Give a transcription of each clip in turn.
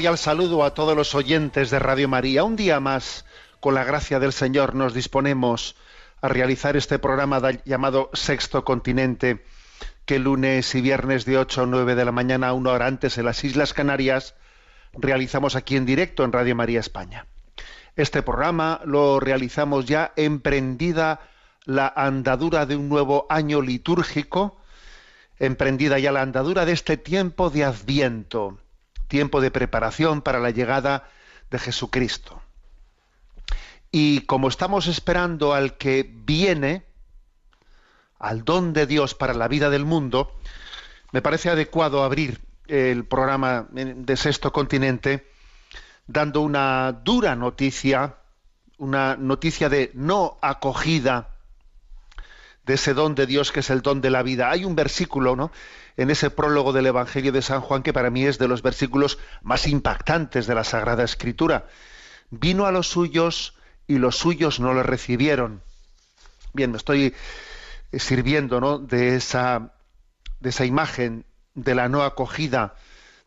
Cordial saludo a todos los oyentes de Radio María. Un día más, con la gracia del Señor, nos disponemos a realizar este programa llamado Sexto Continente, que lunes y viernes de 8 a 9 de la mañana, una hora antes en las Islas Canarias, realizamos aquí en directo en Radio María España. Este programa lo realizamos ya emprendida la andadura de un nuevo año litúrgico, emprendida ya la andadura de este tiempo de Adviento, tiempo de preparación para la llegada de Jesucristo. Y como estamos esperando al que viene, al don de Dios para la vida del mundo, me parece adecuado abrir el programa de Sexto Continente dando una dura noticia, una noticia de no acogida de ese don de Dios que es el don de la vida. Hay un versículo, ¿no? En ese prólogo del Evangelio de San Juan que para mí es de los versículos más impactantes de la Sagrada Escritura. Vino a los suyos y los suyos no le recibieron. Bien, me estoy eh, sirviendo, ¿no? De esa de esa imagen de la no acogida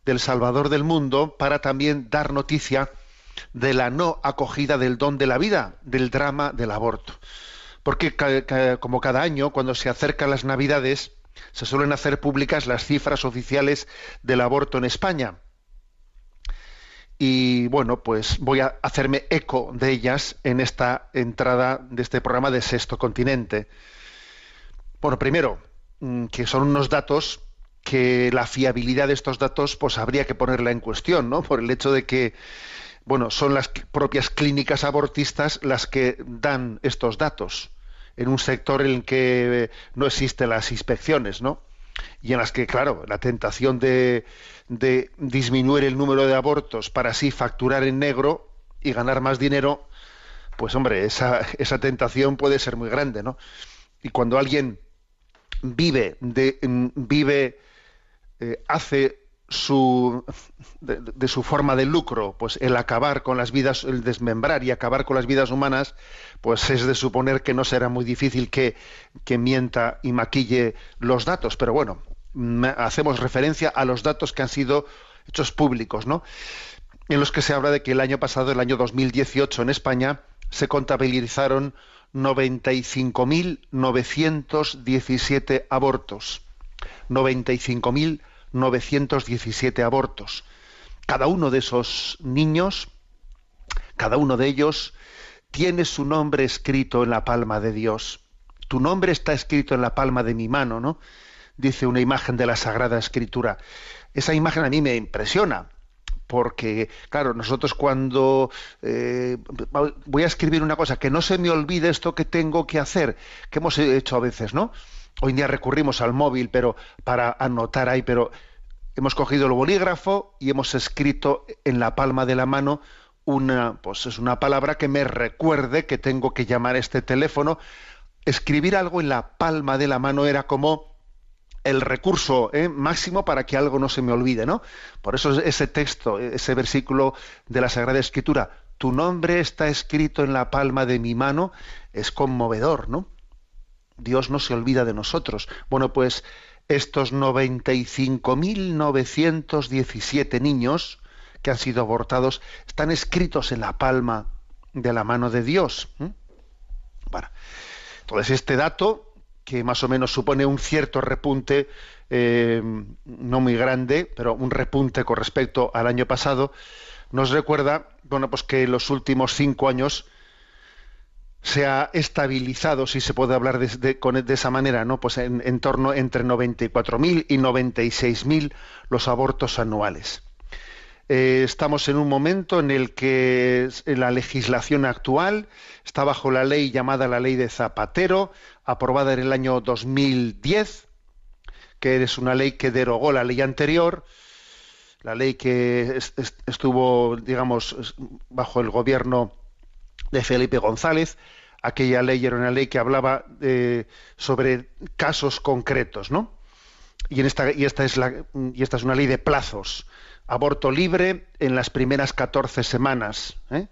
del Salvador del mundo para también dar noticia de la no acogida del don de la vida, del drama del aborto. Porque como cada año, cuando se acercan las Navidades, se suelen hacer públicas las cifras oficiales del aborto en España. Y bueno, pues voy a hacerme eco de ellas en esta entrada de este programa de Sexto Continente. Bueno, primero, mm, que son unos datos que la fiabilidad de estos datos pues habría que ponerla en cuestión, ¿no? Por el hecho de que bueno, son las propias clínicas abortistas las que dan estos datos en un sector en el que no existen las inspecciones, ¿no? Y en las que, claro, la tentación de, de disminuir el número de abortos para así facturar en negro y ganar más dinero, pues hombre, esa, esa tentación puede ser muy grande, ¿no? Y cuando alguien vive de mm, vive eh, hace su de, su forma de lucro pues el acabar con las vidas el desmembrar y acabar con las vidas humanas pues es de suponer que no será muy difícil que, que mienta y maquille los datos. Pero bueno hacemos referencia a los datos que han sido hechos públicos no en los que se habla de que el año pasado el año 2018 en España se contabilizaron 95.917 abortos 95.917 abortos. Cada uno de esos niños, cada uno de ellos, tiene su nombre escrito en la palma de Dios. Tu nombre está escrito en la palma de mi mano, ¿no? Dice una imagen de la Sagrada Escritura. Esa imagen a mí me impresiona, porque, claro, nosotros cuando eh, voy a escribir una cosa, que no se me olvide esto que tengo que hacer, que hemos hecho a veces, ¿no? Hoy en día recurrimos al móvil, pero para anotar ahí, pero hemos cogido el bolígrafo y hemos escrito en la palma de la mano una, pues es una palabra que me recuerde que tengo que llamar a este teléfono. Escribir algo en la palma de la mano era como el recurso ¿eh? máximo para que algo no se me olvide, ¿no? Por eso ese texto, ese versículo de la Sagrada Escritura, tu nombre está escrito en la palma de mi mano, es conmovedor, ¿no? Dios no se olvida de nosotros. Bueno, pues estos 95.917 niños que han sido abortados están escritos en la palma de la mano de Dios. Bueno, entonces este dato, que más o menos supone un cierto repunte, eh, no muy grande, pero un repunte con respecto al año pasado, nos recuerda, bueno, pues que en los últimos cinco años se ha estabilizado, si se puede hablar de, de, esa manera, ¿no? Pues en, en torno entre 94.000 y 96.000 los abortos anuales. Eh, estamos en un momento en el que la legislación actual está bajo la ley llamada la ley de Zapatero, aprobada en el año 2010, que es una ley que derogó la ley anterior, la ley que estuvo, digamos, bajo el gobierno de Felipe González. Aquella ley era una ley que hablaba eh, sobre casos concretos, ¿no? Y, en esta, y, esta es la, y esta es una ley de plazos. Aborto libre en las primeras 14 semanas. ¿eh?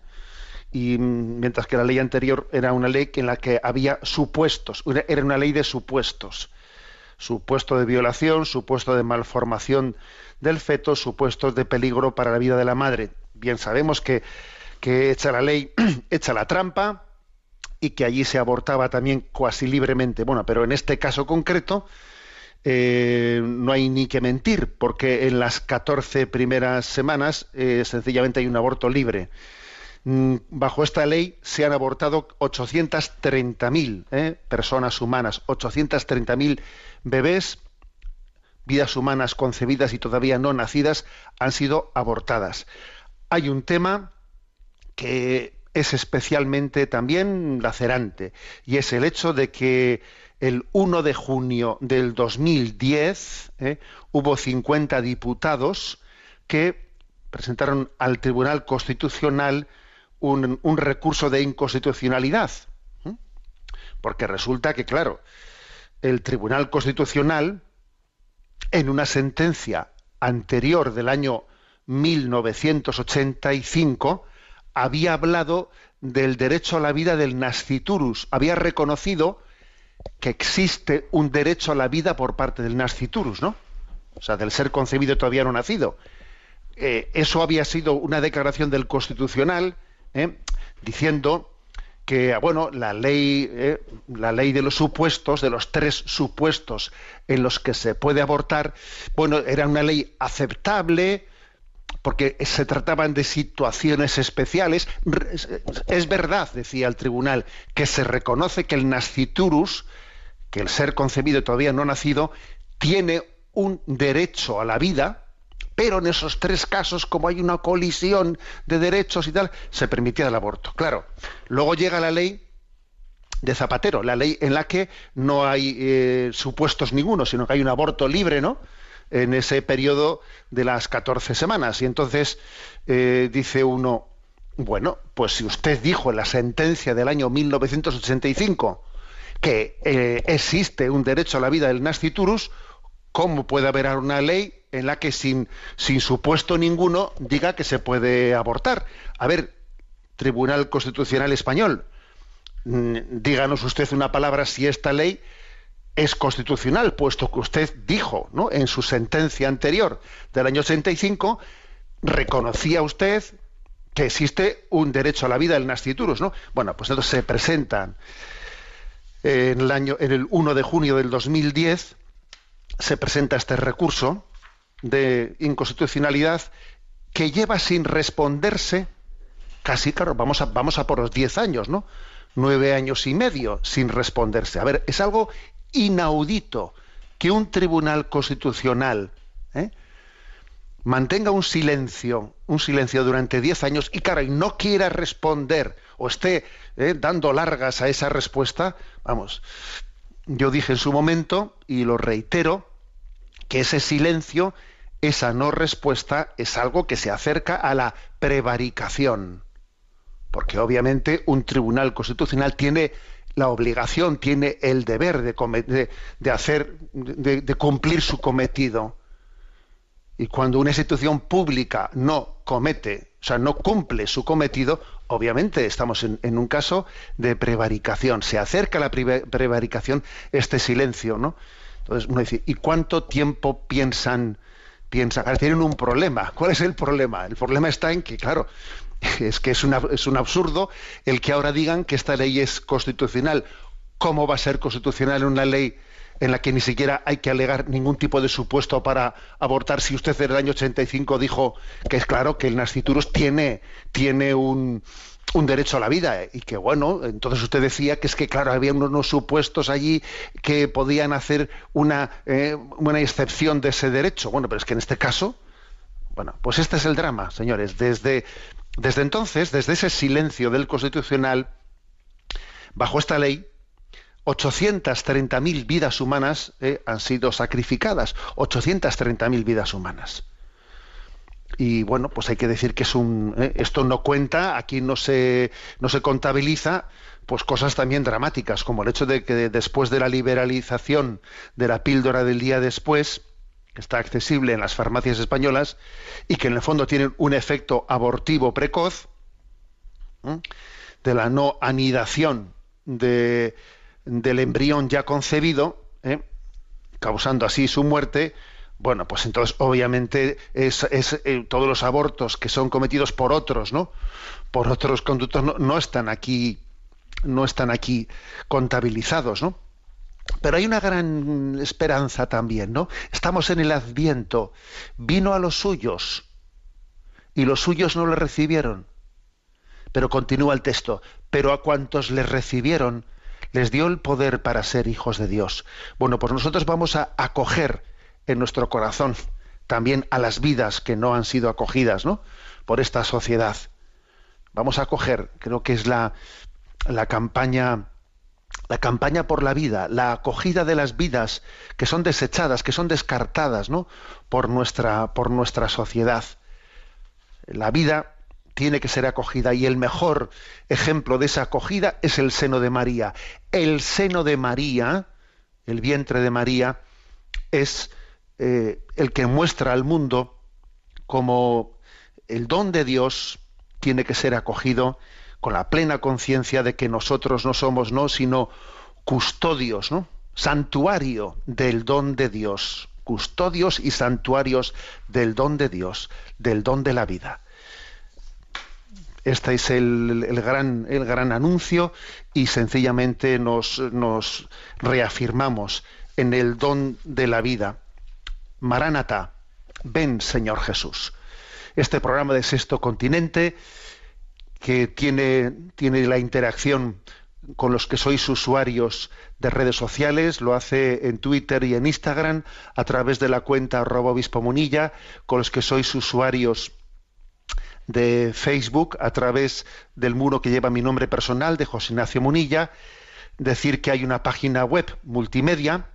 Y mientras que la ley anterior era una ley en la que había supuestos, era una ley de supuestos. Supuesto de violación, supuesto de malformación del feto, supuestos de peligro para la vida de la madre. Bien sabemos que que echa la ley, echa la trampa y que allí se abortaba también cuasi libremente. Bueno, pero en este caso concreto eh, no hay ni que mentir, porque en las 14 primeras semanas eh, sencillamente hay un aborto libre. Mm, bajo esta ley se han abortado 830.000 eh, personas humanas, 830.000 bebés, vidas humanas concebidas y todavía no nacidas, han sido abortadas. Hay un tema que es especialmente también lacerante, y es el hecho de que el 1 de junio del 2010 ¿eh? hubo 50 diputados que presentaron al Tribunal Constitucional un, recurso de inconstitucionalidad. ¿eh? Porque resulta que, claro, el Tribunal Constitucional, en una sentencia anterior del año 1985, había hablado del derecho a la vida del nasciturus, había reconocido que existe un derecho a la vida por parte del nasciturus, ¿no? O sea, del ser concebido todavía no nacido. Eh, eso había sido una declaración del Constitucional ¿eh? diciendo que bueno la ley ¿eh? la ley de los supuestos de los tres supuestos en los que se puede abortar bueno era una ley aceptable porque se trataban de situaciones especiales. Es verdad, decía el tribunal, que se reconoce que el nasciturus, que el ser concebido todavía no nacido, tiene un derecho a la vida, pero en esos tres casos, como hay una colisión de derechos y tal, se permitía el aborto. Claro, luego llega la ley de Zapatero, la ley en la que no hay eh, supuestos ninguno, sino que hay un aborto libre, ¿no? En ese periodo de las 14 semanas. Y entonces eh, dice uno, bueno, pues si usted dijo en la sentencia del año 1985 que eh, existe un derecho a la vida del nasciturus, ¿cómo puede haber una ley en la que sin, sin supuesto ninguno diga que se puede abortar? A ver, Tribunal Constitucional Español, mm, díganos usted una palabra si esta ley es constitucional, puesto que usted dijo ¿no? en su sentencia anterior del año 85, reconocía usted que existe un derecho a la vida del nasciturus, ¿no? Bueno, pues entonces se presentan en el año, en el 1 de junio del 2010, se presenta este recurso de inconstitucionalidad que lleva sin responderse casi, claro, vamos a, vamos a por los 10 años, ¿no? Nueve años y medio sin responderse. A ver, es algo inaudito que un tribunal constitucional ¿eh? mantenga un silencio, un silencio durante diez años y, claro, y no quiera responder o esté ¿eh? dando largas a esa respuesta, vamos, yo dije en su momento y lo reitero, que ese silencio, esa no respuesta es algo que se acerca a la prevaricación. porque obviamente un tribunal constitucional tiene la obligación, tiene el deber de, de, hacer, de, cumplir su cometido. Y cuando una institución pública no comete, o sea, no cumple su cometido, obviamente estamos en, un caso de prevaricación. Se acerca a la prevaricación este silencio, ¿no? Entonces uno dice, ¿y cuánto tiempo piensan? piensan? tienen un problema. ¿Cuál es el problema? El problema está en que, claro, es que es, un absurdo el que ahora digan que esta ley es constitucional. ¿Cómo va a ser constitucional una ley en la que ni siquiera hay que alegar ningún tipo de supuesto para abortar si usted en el año 85 dijo que es claro que el nasciturus tiene, tiene un, derecho a la vida y que bueno, entonces usted decía que es que claro, había unos supuestos allí que podían hacer una, eh, una excepción de ese derecho. Bueno, pero es que en este caso, bueno, pues este es el drama, señores. Desde desde entonces, desde ese silencio del Constitucional, bajo esta ley, 830.000 vidas humanas eh, han sido sacrificadas, 830.000 vidas humanas. Y bueno, pues hay que decir que eh, esto no cuenta, aquí no se, no se contabiliza, pues cosas también dramáticas, como el hecho de que después de la liberalización de la píldora del día después, que está accesible en las farmacias españolas y que en el fondo tienen un efecto abortivo precoz, de la no anidación de, del embrión ya concebido, ¿eh? causando así su muerte, bueno, pues entonces obviamente eh, todos los abortos que son cometidos por otros, ¿no? Por otros conductos no, no están aquí, no están aquí contabilizados, ¿no? Pero hay una gran esperanza también, ¿no? Estamos en el Adviento. Vino a los suyos y los suyos no le recibieron. Pero continúa el texto. Pero a cuantos le recibieron, les dio el poder para ser hijos de Dios. Bueno, pues nosotros vamos a acoger en nuestro corazón también a las vidas que no han sido acogidas, ¿no? Por esta sociedad. Vamos a acoger, creo que es la, la campaña la campaña por la vida, la acogida de las vidas que son desechadas, que son descartadas ¿no? por, nuestra, por nuestra sociedad. La vida tiene que ser acogida y el mejor ejemplo de esa acogida es el seno de María. El seno de María, el vientre de María, es eh, el que muestra al mundo como el don de Dios tiene que ser acogido con la plena conciencia de que nosotros no somos no sino custodios, ¿no? Santuario del don de Dios, custodios y santuarios del don de Dios, del don de la vida. Este es el, gran, el gran anuncio y sencillamente nos, nos reafirmamos en el don de la vida. Maránata, ven Señor Jesús. Este programa de Sexto Continente que tiene, tiene la interacción con los que sois usuarios de redes sociales, lo hace en Twitter y en Instagram a través de la cuenta munilla, con los que sois usuarios de Facebook a través del muro que lleva mi nombre personal de José Ignacio Munilla, decir que hay una página web multimedia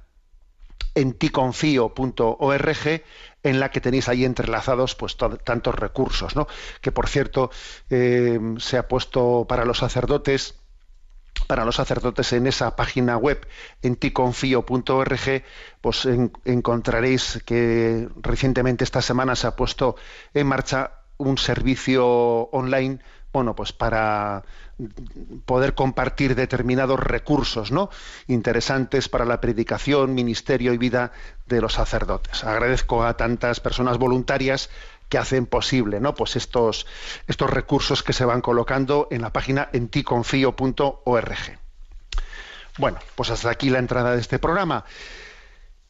en ticonfío.org en la que tenéis ahí entrelazados pues tantos recursos. Que por cierto eh, se ha puesto para los sacerdotes para los sacerdotes en esa página web en ticonfío.org pues encontraréis que recientemente esta semana se ha puesto en marcha un servicio online bueno, pues para poder compartir determinados recursos, ¿no? Interesantes para la predicación, ministerio y vida de los sacerdotes. Agradezco a tantas personas voluntarias que hacen posible, ¿no? Pues estos, estos recursos que se van colocando en la página enticonfío.org. Bueno, pues hasta aquí la entrada de este programa.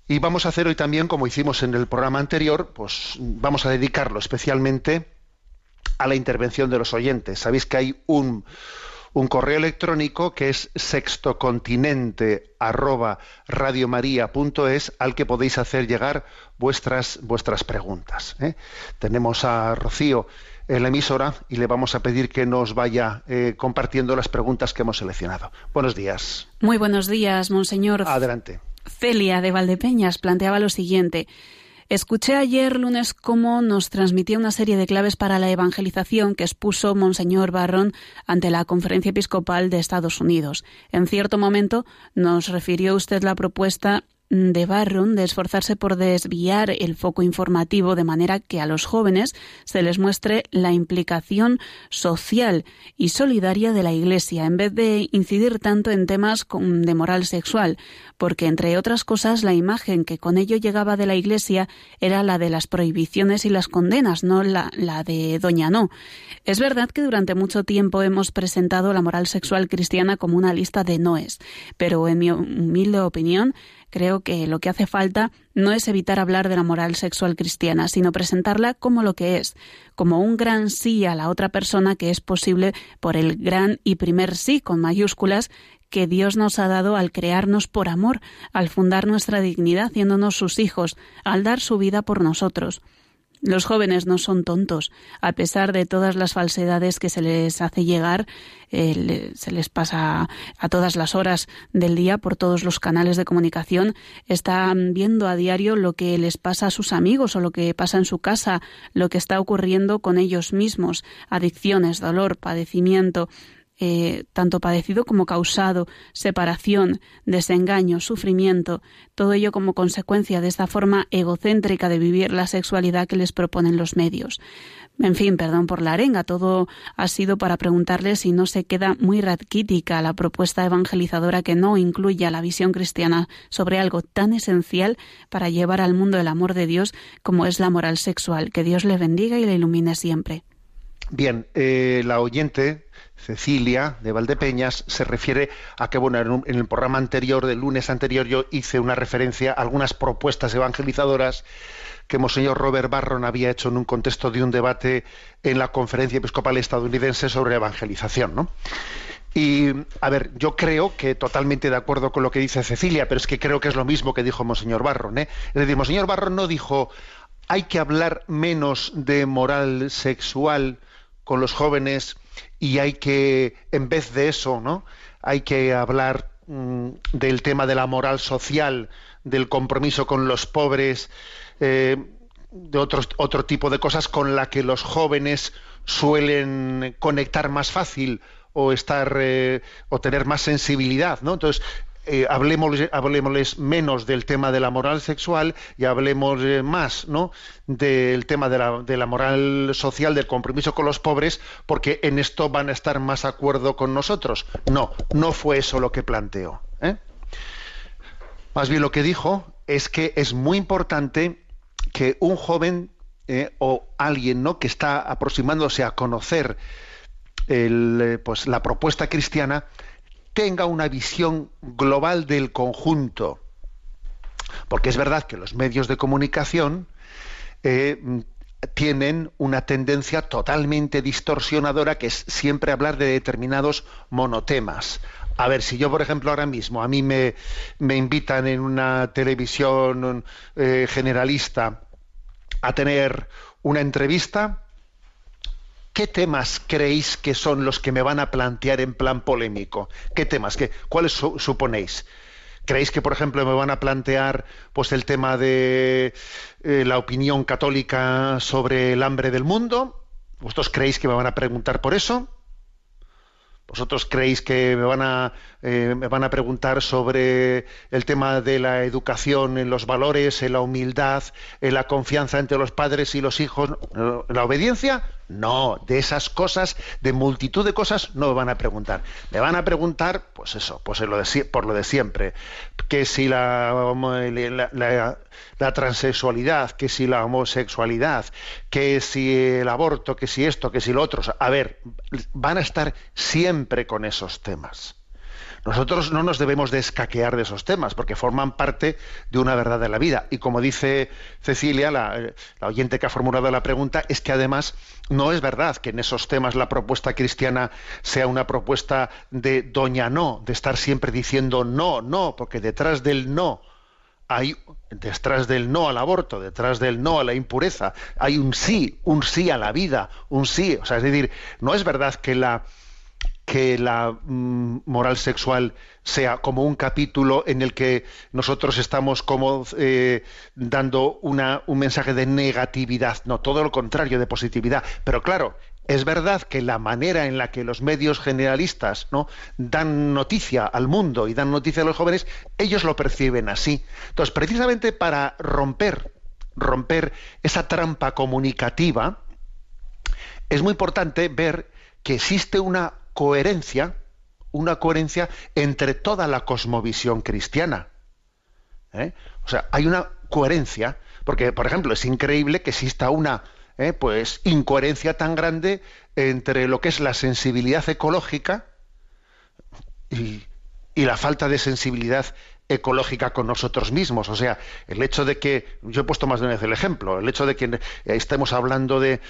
Y vamos a hacer hoy también, como hicimos en el programa anterior, pues vamos a dedicarlo especialmente a la intervención de los oyentes. Sabéis que hay un, un correo electrónico que es sextocontinente arroba al que podéis hacer llegar vuestras, vuestras preguntas. ¿eh? Tenemos a Rocío en la emisora y le vamos a pedir que nos vaya eh, compartiendo las preguntas que hemos seleccionado. Buenos días. Muy buenos días, monseñor. Adelante. Celia de Valdepeñas planteaba lo siguiente. Escuché ayer lunes cómo nos transmitía una serie de claves para la evangelización que expuso Monseñor Barron ante la Conferencia Episcopal de Estados Unidos. En cierto momento nos refirió usted la propuesta de Barron de esforzarse por desviar el foco informativo de manera que a los jóvenes se les muestre la implicación social y solidaria de la Iglesia en vez de incidir tanto en temas de moral sexual, porque entre otras cosas la imagen que con ello llegaba de la Iglesia era la de las prohibiciones y las condenas, no la, la de Doña No. Es verdad que durante mucho tiempo hemos presentado la moral sexual cristiana como una lista de noes, pero en mi humilde opinión Creo que lo que hace falta no es evitar hablar de la moral sexual cristiana, sino presentarla como lo que es, como un gran sí a la otra persona que es posible por el gran y primer sí con mayúsculas que Dios nos ha dado al crearnos por amor, al fundar nuestra dignidad haciéndonos sus hijos, al dar su vida por nosotros. Los jóvenes no son tontos, a pesar de todas las falsedades que se les hace llegar, eh, se les pasa a todas las horas del día por todos los canales de comunicación, están viendo a diario lo que les pasa a sus amigos o lo que pasa en su casa, lo que está ocurriendo con ellos mismos, adicciones, dolor, padecimiento, eh, tanto padecido como causado, separación, desengaño, sufrimiento, todo ello como consecuencia de esta forma egocéntrica de vivir la sexualidad que les proponen los medios. En fin, perdón por la arenga, todo ha sido para preguntarle si no se queda muy raquítica la propuesta evangelizadora que no incluya la visión cristiana sobre algo tan esencial para llevar al mundo el amor de Dios como es la moral sexual. Que Dios le bendiga y le ilumine siempre. Bien, eh, la oyente Cecilia de Valdepeñas se refiere a que bueno en, el programa anterior del lunes anterior yo hice una referencia a algunas propuestas evangelizadoras que Monseñor Robert Barron había hecho en un contexto de un debate en la Conferencia Episcopal Estadounidense sobre evangelización, ¿no? Y, a ver, yo creo que totalmente de acuerdo con lo que dice Cecilia, pero es que creo que es lo mismo que dijo Monseñor Barron. ¿eh? Es decir, Monseñor Barron no dijo hay que hablar menos de moral sexual con los jóvenes y hay que, en vez de eso, ¿no? Hay que hablar mm, del tema de la moral social, del compromiso con los pobres, eh, de otros, otro tipo de cosas con la que los jóvenes suelen conectar más fácil o estar eh, o tener más sensibilidad, ¿no? Entonces, eh, hablemosles, menos del tema de la moral sexual y hablemos eh, más ¿no? del tema de la, de la, moral social, del compromiso con los pobres, porque en esto van a estar más de acuerdo con nosotros. No, no fue eso lo que planteó. ¿eh? Más bien lo que dijo es que es muy importante que un joven o alguien ¿no? que está aproximándose a conocer el, pues, la propuesta cristiana tenga una visión global del conjunto. Porque es verdad que los medios de comunicación eh, tienen una tendencia totalmente distorsionadora que es siempre hablar de determinados monotemas. A ver, si yo, por ejemplo, ahora mismo a mí me, me invitan en una televisión eh, generalista a tener una entrevista, ¿Qué temas creéis que son los que me van a plantear en plan polémico? ¿Qué temas? ¿Qué, ¿Cuáles suponéis? ¿Creéis que, por ejemplo, me van a plantear pues, el tema de eh, la opinión católica sobre el hambre del mundo? ¿Vosotros creéis que me van a preguntar por eso? ¿Vosotros creéis que me van, a, eh, me van a preguntar sobre el tema de la educación en los valores, en la humildad, en la confianza entre los padres y los hijos, la obediencia? No, de esas cosas, de multitud de cosas, no me van a preguntar. Me van a preguntar, pues eso, pues lo por lo de siempre, que si la, la, transexualidad, que si la homosexualidad, que si el aborto, que si esto, que si lo otro. A ver, van a estar siempre con esos temas. Nosotros no nos debemos de escaquear de esos temas, porque forman parte de una verdad de la vida. Y como dice Cecilia, la, oyente que ha formulado la pregunta, es que además no es verdad que en esos temas la propuesta cristiana sea una propuesta de doña no, de estar siempre diciendo no, no, porque detrás del no hay detrás del no al aborto, detrás del no a la impureza, hay un sí, un sí a la vida, un sí, o sea, es decir, no es verdad que la que la mm, moral sexual sea como un capítulo en el que nosotros estamos como eh, dando una, un mensaje de negatividad, no, todo lo contrario, de positividad. Pero claro, es verdad que la manera en la que los medios generalistas ¿no? dan noticia al mundo y dan noticia a los jóvenes, ellos lo perciben así. Entonces, precisamente para romper, romper esa trampa comunicativa, es muy importante ver que existe una coherencia, una coherencia entre toda la cosmovisión cristiana. ¿eh? O sea, hay una coherencia, porque, por ejemplo, es increíble que exista una ¿eh? pues incoherencia tan grande entre lo que es la sensibilidad ecológica y, la falta de sensibilidad ecológica con nosotros mismos. O sea, el hecho de que, yo he puesto más de una vez el ejemplo, el hecho de que estemos hablando de,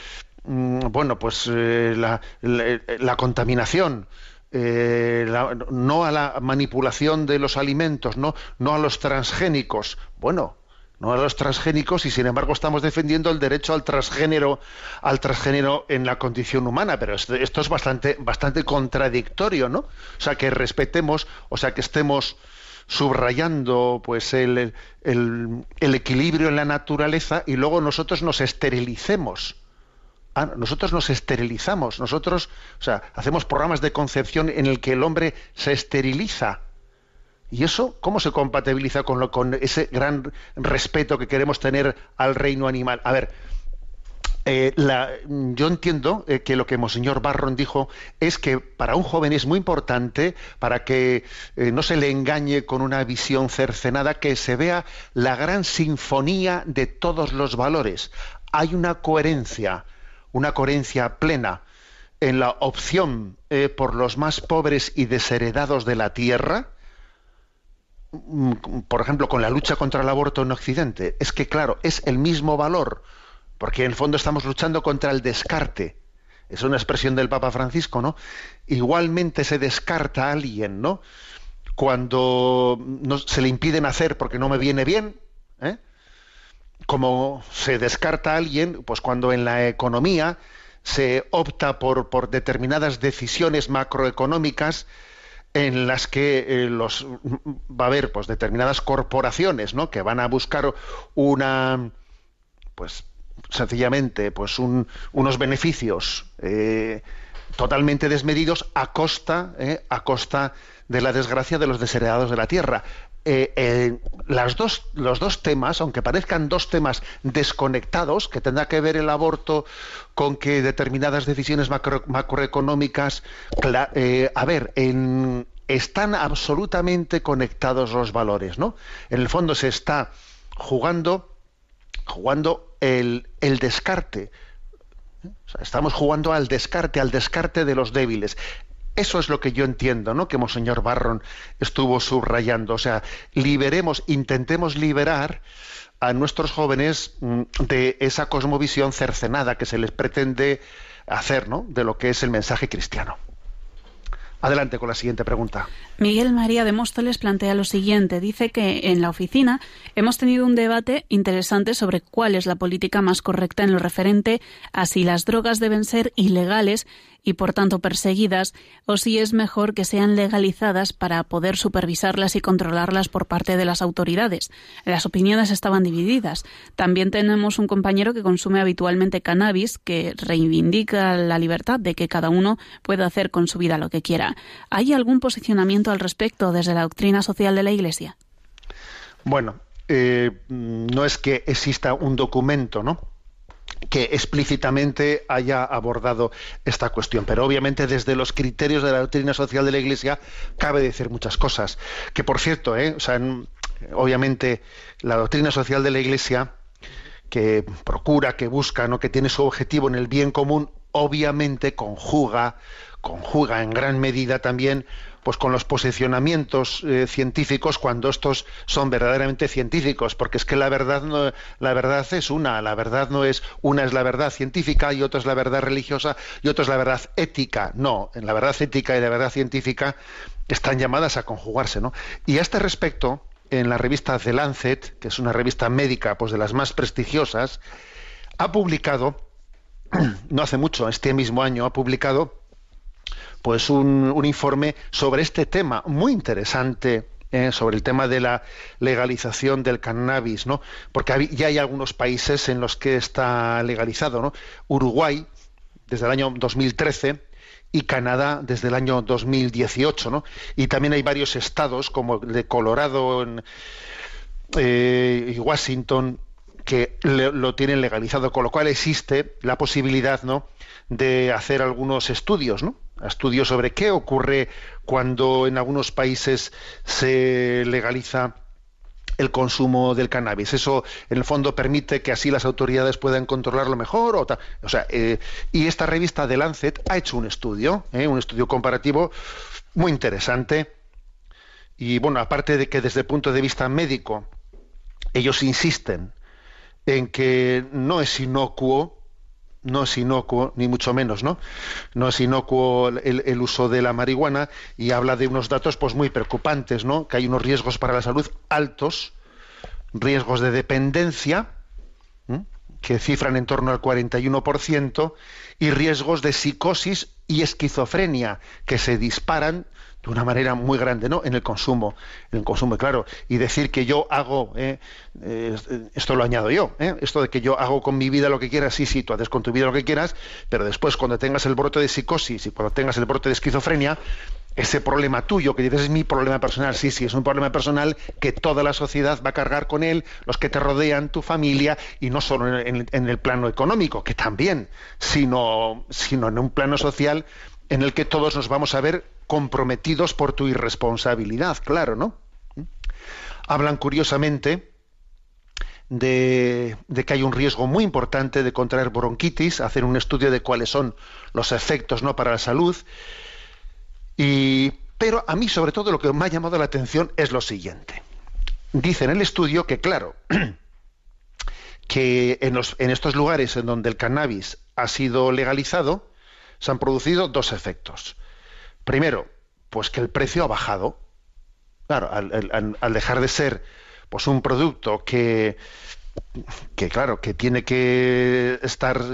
bueno, pues eh, la, contaminación, eh, no a la manipulación de los alimentos, no, no a los transgénicos. Bueno, no a los transgénicos y sin embargo estamos defendiendo el derecho al transgénero al transgénero en la condición humana pero esto, es bastante bastante contradictorio no o sea que respetemos o sea que estemos subrayando pues el, el, equilibrio en la naturaleza y luego nosotros nos esterilicemos ah, nosotros nos esterilizamos nosotros o sea hacemos programas de concepción en el que el hombre se esteriliza ¿Y eso cómo se compatibiliza con, lo, con ese gran respeto que queremos tener al reino animal? A ver, eh, yo entiendo eh, que lo que Monseñor Barron dijo es que para un joven es muy importante, para que eh, no se le engañe con una visión cercenada, que se vea la gran sinfonía de todos los valores. Hay una coherencia, una coherencia plena en la opción por los más pobres y desheredados de la tierra, Mm, por ejemplo, con la lucha contra el aborto en Occidente, es que, claro, es el mismo valor, porque en el fondo estamos luchando contra el descarte. Es una expresión del Papa Francisco, ¿no? Igualmente se descarta a alguien, ¿no? Cuando no, se le impiden hacer porque no me viene bien, ¿eh? Como se descarta a alguien, pues cuando en la economía se opta por, por determinadas decisiones macroeconómicas en las que eh, los va a haber pues determinadas corporaciones ¿no? que van a buscar una pues sencillamente pues unos beneficios eh, totalmente desmedidos a costa eh, a costa de la desgracia de los desheredados de la tierra las dos, los dos temas, aunque parezcan dos temas desconectados, que tendrá que ver el aborto con que determinadas decisiones macroeconómicas, a ver, están absolutamente conectados los valores, ¿no? En el fondo se está jugando, jugando el, el descarte. estamos jugando al descarte, al descarte de los débiles. Eso es lo que yo entiendo, ¿no? Que Monseñor Barron estuvo subrayando. O sea, liberemos, intentemos liberar a nuestros jóvenes mm, de esa cosmovisión cercenada que se les pretende hacer, ¿no? De lo que es el mensaje cristiano. Adelante con la siguiente pregunta. Miguel María de Móstoles plantea lo siguiente. Dice que en la oficina hemos tenido un debate interesante sobre cuál es la política más correcta en lo referente a si las drogas deben ser ilegales y por tanto perseguidas o si es mejor que sean legalizadas para poder supervisarlas y controlarlas por parte de las autoridades. Las opiniones estaban divididas. También tenemos un compañero que consume habitualmente cannabis que reivindica la libertad de que cada uno pueda hacer con su vida lo que quiera. ¿Hay algún posicionamiento al respecto desde la doctrina social de la Iglesia? Bueno, eh, no es que exista un documento, ¿no? Que explícitamente haya abordado esta cuestión. Pero obviamente desde los criterios de la doctrina social de la Iglesia cabe decir muchas cosas. Que por cierto, ¿eh? obviamente la doctrina social de la Iglesia que procura, que busca, ¿no? que tiene su objetivo en el bien común, obviamente conjuga, conjuga en gran medida también pues con los posicionamientos eh, científicos cuando estos son verdaderamente científicos, porque es que la verdad no, la verdad es una, la verdad no es una es la verdad científica y otra es la verdad religiosa y otra es la verdad ética. No, en la verdad ética y la verdad científica están llamadas a conjugarse, ¿no? Y a este respecto, en la revista The Lancet, que es una revista médica, pues de las más prestigiosas, ha publicado no hace mucho, este mismo año, ha publicado pues un, un informe sobre este tema muy interesante eh, sobre el tema de la legalización del cannabis, ¿no? Porque ya hay algunos países en los que está legalizado, ¿no? Uruguay desde el año 2013 y Canadá desde el año 2018, ¿no? Y también hay varios estados como el de Colorado eh, y Washington que lo tienen legalizado, con lo cual existe la posibilidad, ¿no? De hacer algunos estudios, ¿no? Estudios sobre qué ocurre cuando en algunos países se legaliza el consumo del cannabis. Eso, en el fondo, permite que así las autoridades puedan controlarlo mejor. O, o sea, eh, y esta revista de Lancet ha hecho un estudio, eh, un estudio comparativo muy interesante. Y bueno, aparte de que desde el punto de vista médico ellos insisten en que no es inocuo no es inocuo, ni mucho menos, ¿no? No es inocuo el, uso de la marihuana y habla de unos datos pues muy preocupantes, ¿no? Que hay unos riesgos para la salud altos, riesgos de dependencia, que cifran en torno al 41%, y riesgos de psicosis y esquizofrenia, que se disparan de una manera muy grande, ¿no? En el consumo, en el consumo, claro. Y decir que yo hago, eh, eh, esto lo añado yo, ¿eh? esto de que yo hago con mi vida lo que quieras, sí, sí, tú haces con tu vida lo que quieras, pero después cuando tengas el brote de psicosis y cuando tengas el brote de esquizofrenia, ese problema tuyo, que dices es mi problema personal, sí, sí, es un problema personal que toda la sociedad va a cargar con él, los que te rodean, tu familia, y no solo en, en el plano económico, que también, sino, sino en un plano social en el que todos nos vamos a ver comprometidos por tu irresponsabilidad, claro, ¿no? Hablan curiosamente de, que hay un riesgo muy importante de contraer bronquitis, hacer un estudio de cuáles son los efectos ¿no? para la salud. Y, pero a mí, sobre todo, lo que me ha llamado la atención es lo siguiente. Dice en el estudio que, claro, que en estos lugares en donde el cannabis ha sido legalizado, se han producido dos efectos. Primero, pues que el precio ha bajado. Claro, al, dejar de ser pues un producto que, que claro, que tiene que estar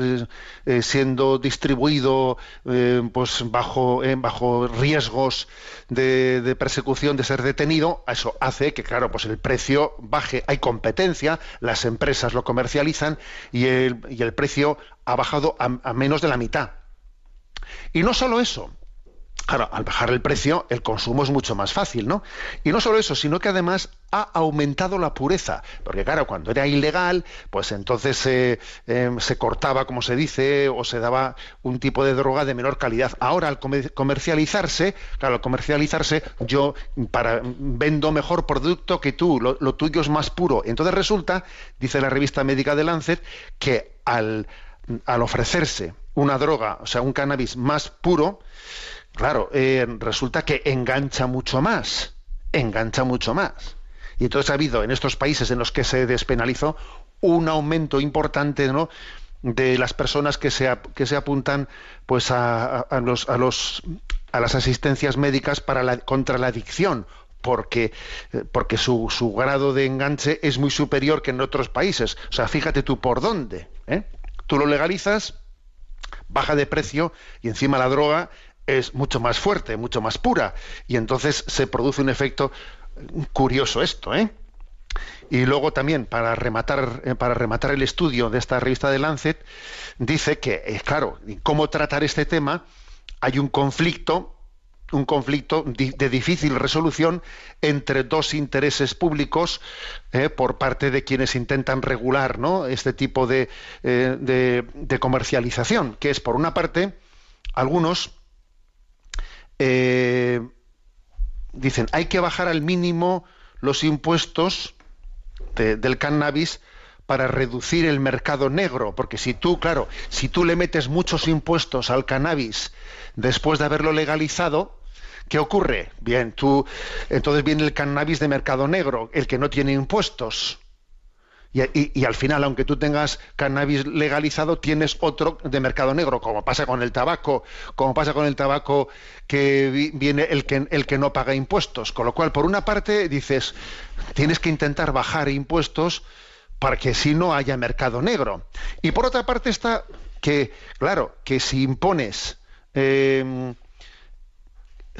eh, siendo distribuido eh, pues bajo, eh, bajo riesgos de, persecución, de ser detenido, eso hace que, claro, pues el precio baje. Hay competencia, las empresas lo comercializan y el, y el precio ha bajado a menos de la mitad. Y no solo eso, Claro, al bajar el precio, el consumo es mucho más fácil, ¿no? Y no solo eso, sino que además ha aumentado la pureza. Porque claro, cuando era ilegal, pues entonces se em, cortaba, como se dice, o se daba un tipo de droga de menor calidad. Ahora, al comercializarse, claro, al comercializarse, yo para, vendo mejor producto que tú, lo, tuyo es más puro. Entonces resulta, dice la revista médica de Lancet, que al ofrecerse una droga, o sea, un cannabis más puro, claro, eh, resulta que engancha mucho más, engancha mucho más. Y entonces ha habido en estos países en los que se despenalizó un aumento importante ¿no? de las personas que se, que se apuntan pues a, los, a, los, a las asistencias médicas para la, contra la adicción porque, eh, porque su, su, grado de enganche es muy superior que en otros países. O sea, fíjate tú por dónde. ¿eh? Tú lo legalizas, baja de precio y encima la droga es mucho más fuerte, mucho más pura. Y entonces se produce un efecto curioso esto, ¿eh? Y luego también, para rematar, eh, para rematar el estudio de esta revista de Lancet, dice que, eh, claro, cómo tratar este tema, hay un conflicto, un conflicto de difícil resolución entre dos intereses públicos eh, por parte de quienes intentan regular ¿no? este tipo de, de comercialización, que es, por una parte, algunos eh, dicen, hay que bajar al mínimo los impuestos del cannabis para reducir el mercado negro, porque si tú, claro, si tú le metes muchos impuestos al cannabis después de haberlo legalizado, ¿qué ocurre? Bien, tú, entonces viene el cannabis de mercado negro, el que no tiene impuestos. Y, al final, aunque tú tengas cannabis legalizado, tienes otro de mercado negro, como pasa con el tabaco, como pasa con el tabaco que viene el que, el que no paga impuestos. Con lo cual, por una parte, dices, tienes que intentar bajar impuestos para que si no haya mercado negro. Y por otra parte está que, claro, que si impones em,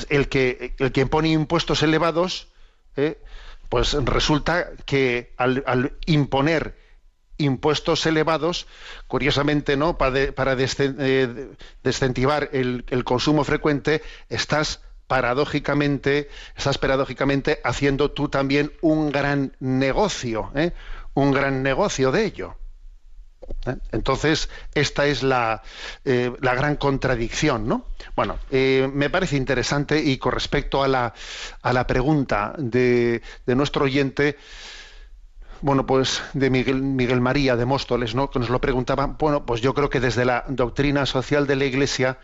el que el que pone impuestos elevados, ¿eh? pues resulta que al, imponer impuestos elevados, curiosamente, ¿no? Para, para eh, desincentivar el, el consumo frecuente, estás paradójicamente, estás paradójicamente haciendo tú también un gran negocio, ¿eh? un gran negocio de ello. ¿Eh? Entonces, esta es la, eh, la, gran contradicción, ¿no? Bueno, me parece interesante y con respecto a la, a la pregunta de, de nuestro oyente, bueno, pues de Miguel, Miguel, María de Móstoles, ¿no? Que nos lo preguntaba. Bueno, pues yo creo que desde la doctrina social de la Iglesia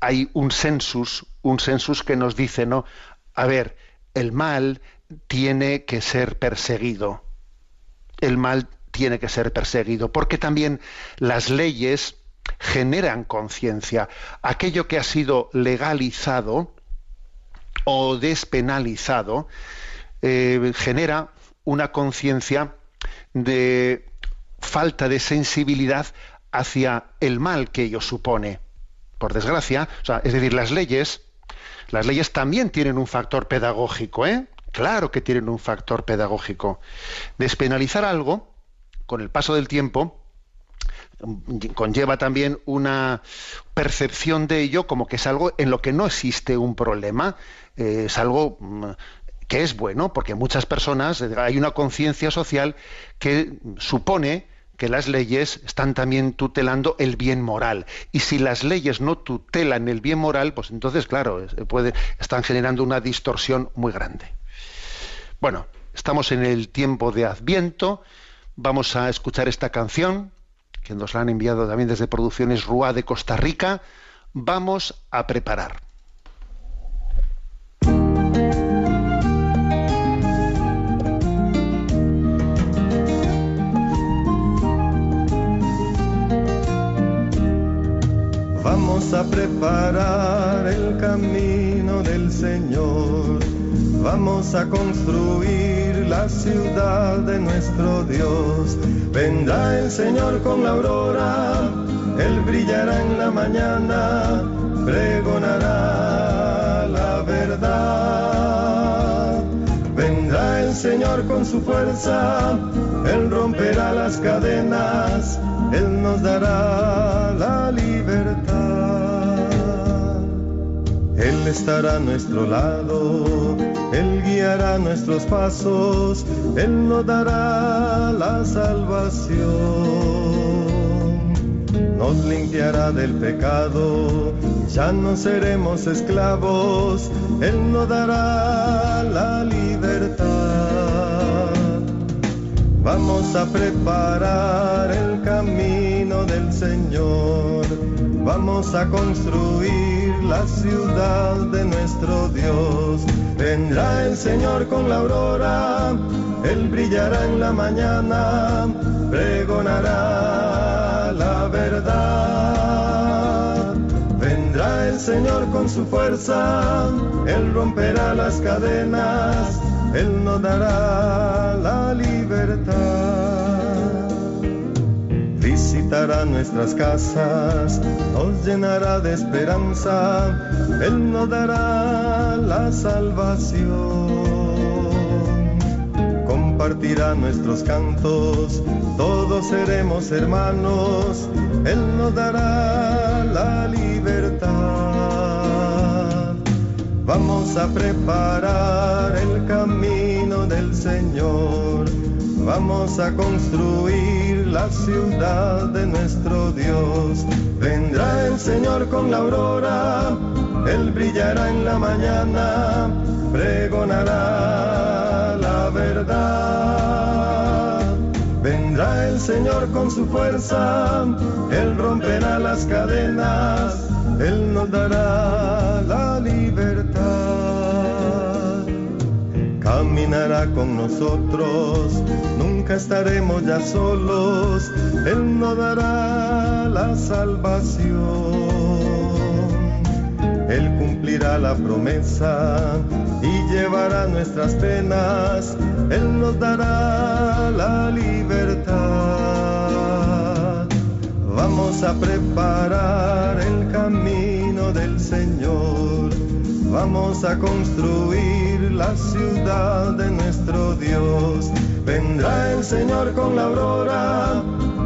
hay un census, un census que nos dice, ¿no? A ver, el mal tiene que ser perseguido. El mal tiene que ser perseguido, porque también las leyes generan conciencia. Aquello que ha sido legalizado o despenalizado eh, genera una conciencia de falta de sensibilidad hacia el mal que ello supone. Por desgracia, es decir, las leyes, las leyes también tienen un factor pedagógico, ¿eh? Claro que tienen un factor pedagógico. Despenalizar algo, con el paso del tiempo, conlleva también una percepción de ello como que es algo en lo que no existe un problema, eh, es algo mm, que es bueno, porque muchas personas, eh, hay una conciencia social que supone que las leyes están también tutelando el bien moral. Y si las leyes no tutelan el bien moral, pues entonces, claro, puede, están generando una distorsión muy grande. Bueno, estamos en el tiempo de Adviento, vamos a escuchar esta canción, que nos la han enviado también desde Producciones Rúa de Costa Rica. Vamos a preparar. Vamos a preparar el camino del Señor. Vamos a construir la ciudad de nuestro Dios. Vendrá el Señor con la aurora, Él brillará en la mañana, pregonará la verdad. Vendrá el Señor con su fuerza, Él romperá las cadenas, Él nos dará la libertad. Él estará a nuestro lado, Él guiará nuestros pasos, Él nos dará la salvación. Nos limpiará del pecado, ya no seremos esclavos, Él nos dará la libertad. Vamos a preparar el camino del Señor, vamos a construir la ciudad de nuestro Dios. Vendrá el Señor con la aurora, Él brillará en la mañana, pregonará la verdad. Vendrá el Señor con su fuerza, Él romperá las cadenas, Él nos dará la libertad visitará nuestras casas, nos llenará de esperanza, Él nos dará la salvación. Compartirá nuestros cantos, todos seremos hermanos, Él nos dará la libertad. Vamos a preparar el camino del Señor, vamos a construir la ciudad de nuestro Dios. Vendrá el Señor con la aurora, Él brillará en la mañana, pregonará la verdad. Vendrá el Señor con su fuerza, Él romperá las cadenas, Él nos dará la libertad caminará con nosotros, estaremos ya solos, Él nos dará la salvación. Él cumplirá la promesa y llevará nuestras penas, Él nos dará la libertad. Vamos a preparar el camino del Señor Vamos a construir la ciudad de nuestro Dios. Vendrá el Señor con la aurora,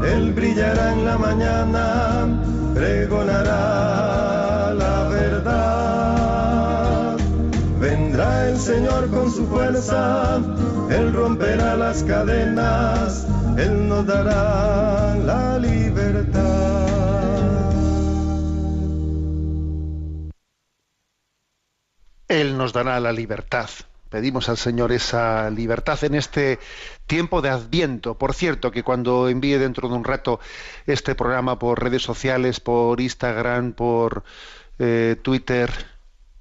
Él brillará en la mañana, pregonará la verdad. Vendrá el Señor con su fuerza, Él romperá las cadenas, Él nos dará la libertad. Él nos dará la libertad. Pedimos al Señor esa libertad en este tiempo de Adviento. Por cierto, que cuando envíe dentro de un rato este programa por redes sociales, por Instagram, por eh, Twitter,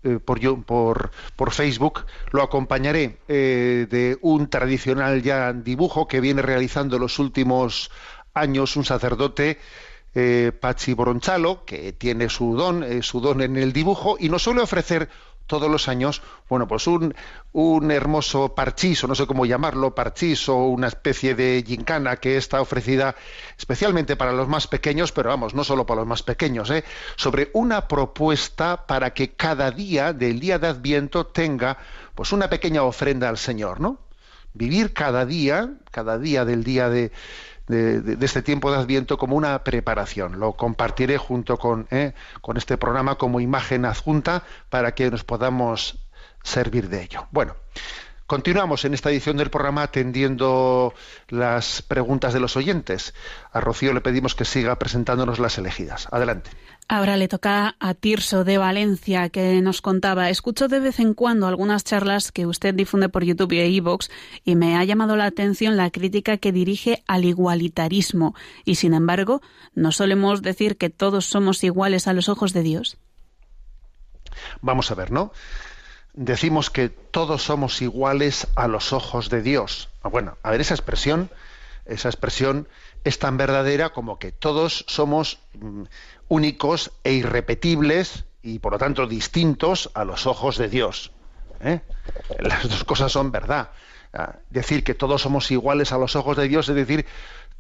eh, por, por, por Facebook, lo acompañaré eh, de un tradicional ya dibujo que viene realizando los últimos años un sacerdote Pachi Boronchalo, que tiene su don, su don en el dibujo, y nos suele ofrecer todos los años, bueno, pues un, un hermoso parchís, o no sé cómo llamarlo, parchís o una especie de gincana que está ofrecida especialmente para los más pequeños, pero vamos, no solo para los más pequeños, ¿eh? sobre una propuesta para que cada día del día de Adviento tenga pues una pequeña ofrenda al Señor, ¿no? Vivir cada día, cada día del día de, de, este tiempo de Adviento como una preparación. Lo compartiré junto con, eh, con este programa como imagen adjunta para que nos podamos servir de ello. Bueno, continuamos en esta edición del programa atendiendo las preguntas de los oyentes. A Rocío le pedimos que siga presentándonos las elegidas. Adelante. Ahora le toca a Tirso de Valencia, que nos contaba, escucho de vez en cuando algunas charlas que usted difunde por YouTube e iVoox y me ha llamado la atención la crítica que dirige al igualitarismo. Y sin embargo, ¿no solemos decir que todos somos iguales a los ojos de Dios? Vamos a ver, ¿no? Decimos que todos somos iguales a los ojos de Dios. Ah, Bueno, a ver, esa expresión, esa expresión es tan verdadera como que todos somos mm, únicos e irrepetibles y por lo tanto distintos a los ojos de Dios. ¿eh? Las dos cosas son verdad. Ah, Decir que todos somos iguales a los ojos de Dios es decir,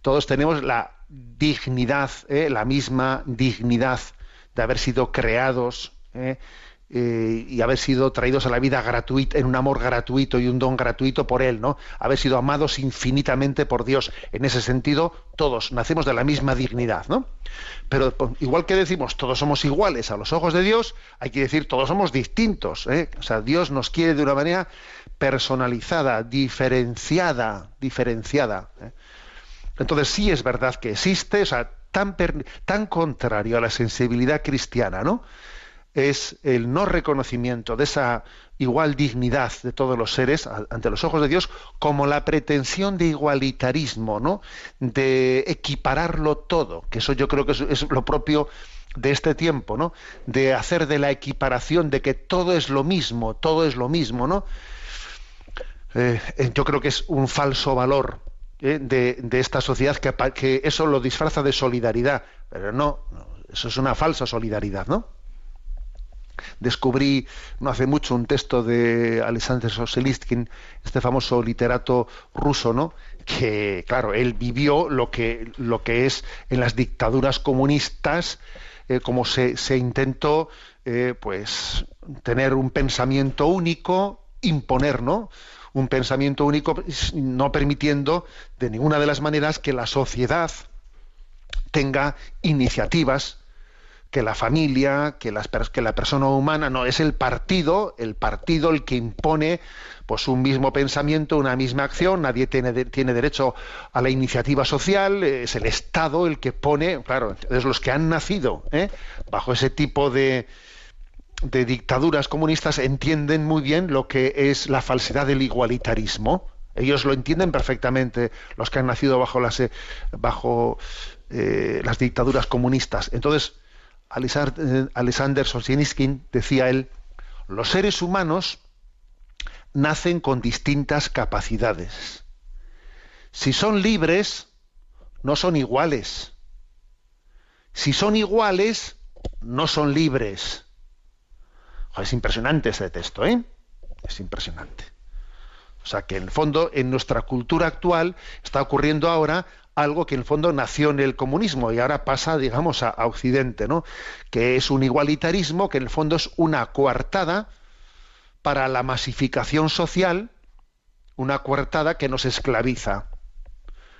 todos tenemos la dignidad, ¿eh? la misma dignidad de haber sido creados ¿eh? Eh, y haber sido traídos a la vida gratuita, en un amor gratuito y un don gratuito por Él, ¿no? Haber sido amados infinitamente por Dios. En ese sentido, todos nacemos de la misma dignidad, ¿no? Pero po- igual que decimos todos somos iguales a los ojos de Dios, hay que decir todos somos distintos. ¿eh? O sea, Dios nos quiere de una manera personalizada, diferenciada, diferenciada. ¿eh? Entonces sí es verdad que existe, o sea, tan, per- tan contrario a la sensibilidad cristiana, ¿no? Es el no reconocimiento de esa igual dignidad de todos los seres ante los ojos de Dios, como la pretensión de igualitarismo, ¿no? De equipararlo todo, que eso yo creo que es, lo propio de este tiempo, ¿no? De hacer de la equiparación, de que todo es lo mismo, todo es lo mismo, ¿no? Eh, yo creo que es un falso valor eh, de, de esta sociedad que, que eso lo disfraza de solidaridad, pero no, eso es una falsa solidaridad, ¿no? Descubrí no hace mucho un texto de Alexander Solzhenitsyn, este famoso literato ruso, ¿no? Que, claro, él vivió lo que, lo que es en las dictaduras comunistas, eh, como se, se intentó, eh, pues, tener un pensamiento único, imponer, ¿no? Un pensamiento único, no permitiendo de ninguna de las maneras que la sociedad tenga iniciativas que la familia, que, las, que la persona humana, no, es el partido, el partido el que impone pues un mismo pensamiento, una misma acción, nadie tiene, tiene derecho a la iniciativa social, es el Estado el que pone, claro, es los que han nacido ¿eh? bajo ese tipo de, de dictaduras comunistas entienden muy bien lo que es la falsedad del igualitarismo. Ellos lo entienden perfectamente, los que han nacido bajo las, eh, bajo, eh, las dictaduras comunistas. Entonces, Alexander Solzhenitsyn decía él, los seres humanos nacen con distintas capacidades. Si son libres, no son iguales. Si son iguales, no son libres. Es impresionante este texto, ¿eh? Es impresionante. O sea que en el fondo, en nuestra cultura actual, está ocurriendo ahora algo que en el fondo nació en el comunismo y ahora pasa, digamos, a, a Occidente, ¿no? Que es un igualitarismo que en el fondo es una coartada para la masificación social, una coartada que nos esclaviza,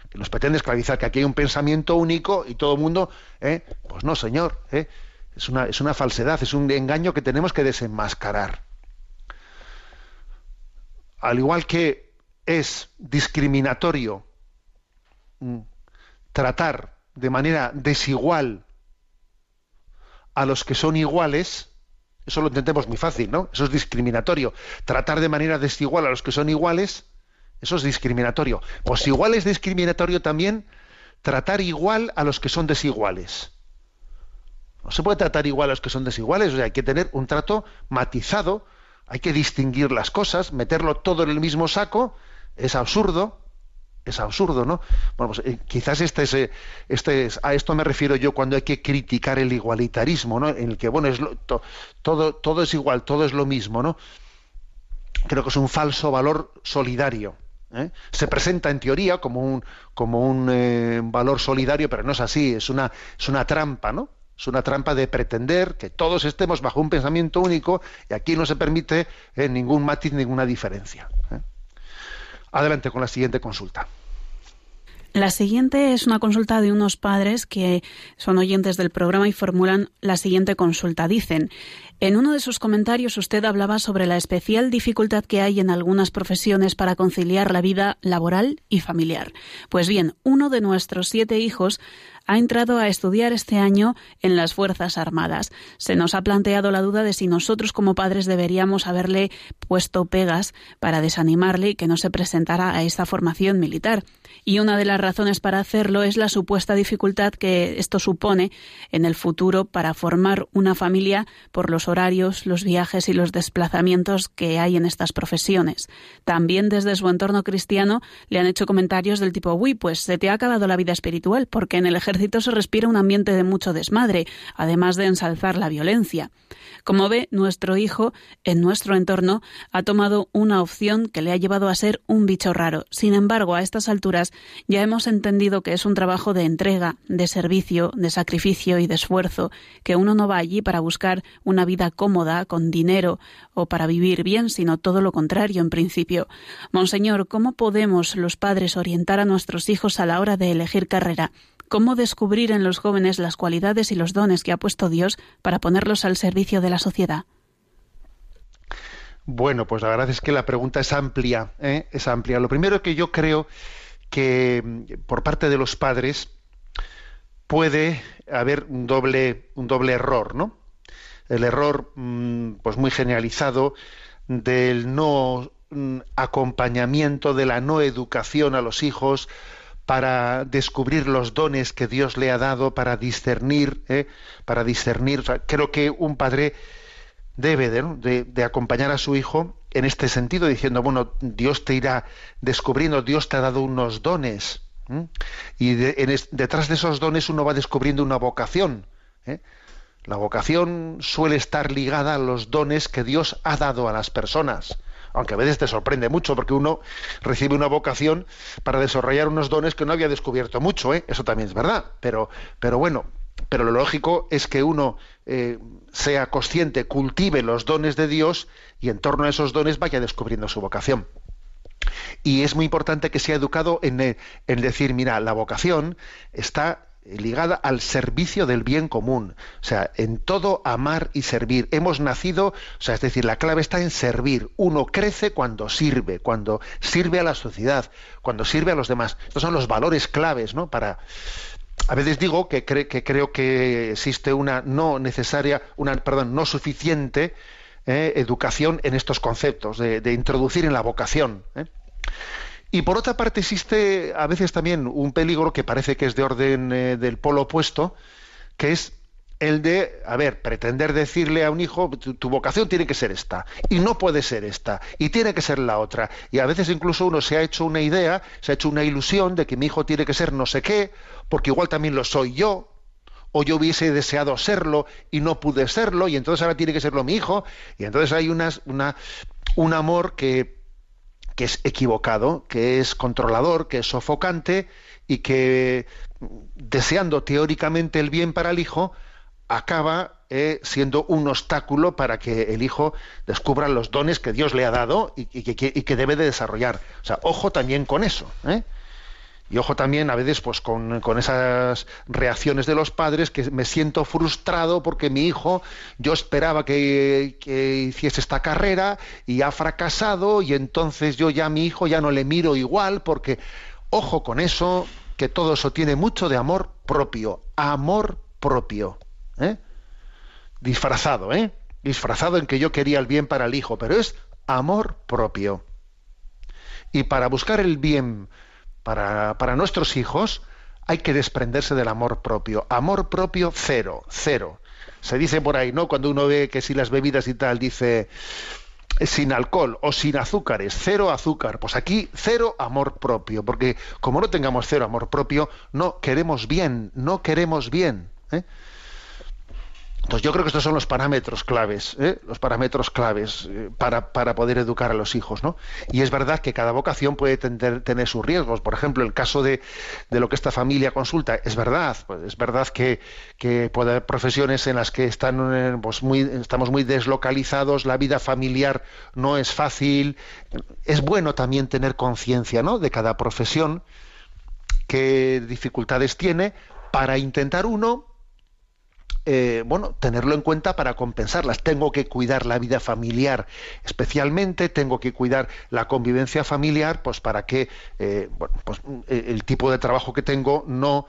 que nos pretende esclavizar, que aquí hay un pensamiento único y todo el mundo, ¿eh? pues no, señor, ¿eh? es, una, es una falsedad, es un engaño que tenemos que desenmascarar. Al igual que es discriminatorio tratar de manera desigual a los que son iguales, eso lo entendemos muy fácil, ¿no? Eso es discriminatorio. Tratar de manera desigual a los que son iguales, eso es discriminatorio. Pues igual es discriminatorio también tratar igual a los que son desiguales. No se puede tratar igual a los que son desiguales, o sea, hay que tener un trato matizado, hay que distinguir las cosas, meterlo todo en el mismo saco, es absurdo, es absurdo, ¿no? Bueno, pues, eh, quizás este es, eh, este es, a esto me refiero yo cuando hay que criticar el igualitarismo, ¿no? En el que, bueno, es todo, todo es igual, todo es lo mismo, ¿no? Creo que es un falso valor solidario. ¿eh? Se presenta en teoría como un, como un valor solidario, pero no es así, es una, es una trampa, ¿no? Es una trampa de pretender que todos estemos bajo un pensamiento único y aquí no se permite ningún matiz, ninguna diferencia. Adelante con la siguiente consulta. La siguiente es una consulta de unos padres que son oyentes del programa y formulan la siguiente consulta. Dicen, en uno de sus comentarios usted hablaba sobre la especial dificultad que hay en algunas profesiones para conciliar la vida laboral y familiar. Pues bien, uno de nuestros siete hijos ha entrado a estudiar este año en las Fuerzas Armadas. Se nos ha planteado la duda de si nosotros como padres deberíamos haberle puesto pegas para desanimarle y que no se presentara a esta formación militar. Y una de las razones para hacerlo es la supuesta dificultad que esto supone en el futuro para formar una familia por los horarios, los viajes y los desplazamientos que hay en estas profesiones. También desde su entorno cristiano le han hecho comentarios del tipo, uy, pues se te ha acabado la vida espiritual porque en el ejército se respira un ambiente de mucho desmadre, además de ensalzar la violencia. Como ve, nuestro hijo, en nuestro entorno, ha tomado una opción que le ha llevado a ser un bicho raro. Sin embargo, a estas alturas ya hemos entendido que es un trabajo de entrega, de servicio, de sacrificio y de esfuerzo, que uno no va allí para buscar una vida cómoda, con dinero o para vivir bien, sino todo lo contrario en principio. Monseñor, ¿cómo podemos los padres orientar a nuestros hijos a la hora de elegir carrera? cómo descubrir en los jóvenes las cualidades y los dones que ha puesto Dios para ponerlos al servicio de la sociedad. Bueno, pues la verdad es que la pregunta es amplia, ¿eh? es amplia. Lo primero que yo creo que mm, por parte de los padres puede haber un doble, un doble error, ¿no? El error, mm, pues muy generalizado, del no mm, acompañamiento, de la no educación a los hijos, para descubrir los dones que Dios le ha dado, para discernir, ¿eh? para discernir. creo que un padre debe de, acompañar a su hijo en este sentido, diciendo, bueno, Dios te irá descubriendo, Dios te ha dado unos dones. Y detrás de esos dones uno va descubriendo una vocación. ¿eh? La vocación suele estar ligada a los dones que Dios ha dado a las personas aunque a veces te sorprende mucho porque uno recibe una vocación para desarrollar unos dones que no había descubierto mucho, ¿eh? eso también es verdad, pero, pero bueno, pero lo lógico es que uno eh, sea consciente, cultive los dones de Dios y en torno a esos dones vaya descubriendo su vocación. Y es muy importante que sea educado en, eh, en decir, mira, la vocación está ligada al servicio del bien común, o sea, en todo amar y servir. Hemos nacido, o sea, es decir, la clave está en servir. Uno crece cuando sirve, cuando sirve a la sociedad, cuando sirve a los demás. Estos son los valores claves, ¿no? Para a veces digo que, creo que existe una no necesaria, una perdón, no suficiente eh, educación en estos conceptos de, introducir en la vocación. ¿eh? Y por otra parte existe a veces también un peligro que parece que es de orden eh, del polo opuesto, que es el de, a ver, pretender decirle a un hijo, tu, vocación tiene que ser esta, y no puede ser esta, y tiene que ser la otra. Y a veces incluso uno se ha hecho una idea, se ha hecho una ilusión de que mi hijo tiene que ser no sé qué, porque igual también lo soy yo, o yo hubiese deseado serlo y no pude serlo, y entonces ahora tiene que serlo mi hijo, y entonces hay una, un amor que que es equivocado, que es controlador, que es sofocante y que, deseando teóricamente el bien para el hijo, acaba eh, siendo un obstáculo para que el hijo descubra los dones que Dios le ha dado y, que debe de desarrollar. O sea, ojo también con eso. ¿eh? Y ojo también a veces pues con, con, esas reacciones de los padres que me siento frustrado porque mi hijo, yo esperaba que, que, hiciese esta carrera y ha fracasado y entonces yo ya a mi hijo ya no le miro igual porque, ojo con eso, que todo eso tiene mucho de amor propio, amor propio. ¿Eh? Disfrazado, ¿eh? Disfrazado en que yo quería el bien para el hijo, pero es amor propio. Y para buscar el bien para, para nuestros hijos hay que desprenderse del amor propio. Amor propio cero, cero. Se dice por ahí, ¿no? Cuando uno ve que si las bebidas y tal dice sin alcohol o sin azúcares, cero azúcar. Pues aquí cero amor propio, porque como no tengamos cero amor propio, no queremos bien, no queremos bien. ¿eh? Entonces yo creo que estos son los parámetros claves, ¿eh? los parámetros claves eh, para, para, poder educar a los hijos, ¿no? Y es verdad que cada vocación puede tener, tener sus riesgos. Por ejemplo, el caso de, de, lo que esta familia consulta, es verdad, pues es verdad que, que puede haber profesiones en las que están, eh, pues muy, estamos muy deslocalizados, la vida familiar no es fácil. Es bueno también tener conciencia, ¿no? De cada profesión, qué dificultades tiene, para intentar uno eh, bueno, tenerlo en cuenta para compensarlas. Tengo que cuidar la vida familiar especialmente, tengo que cuidar la convivencia familiar, pues para que eh, bueno, pues, el tipo de trabajo que tengo no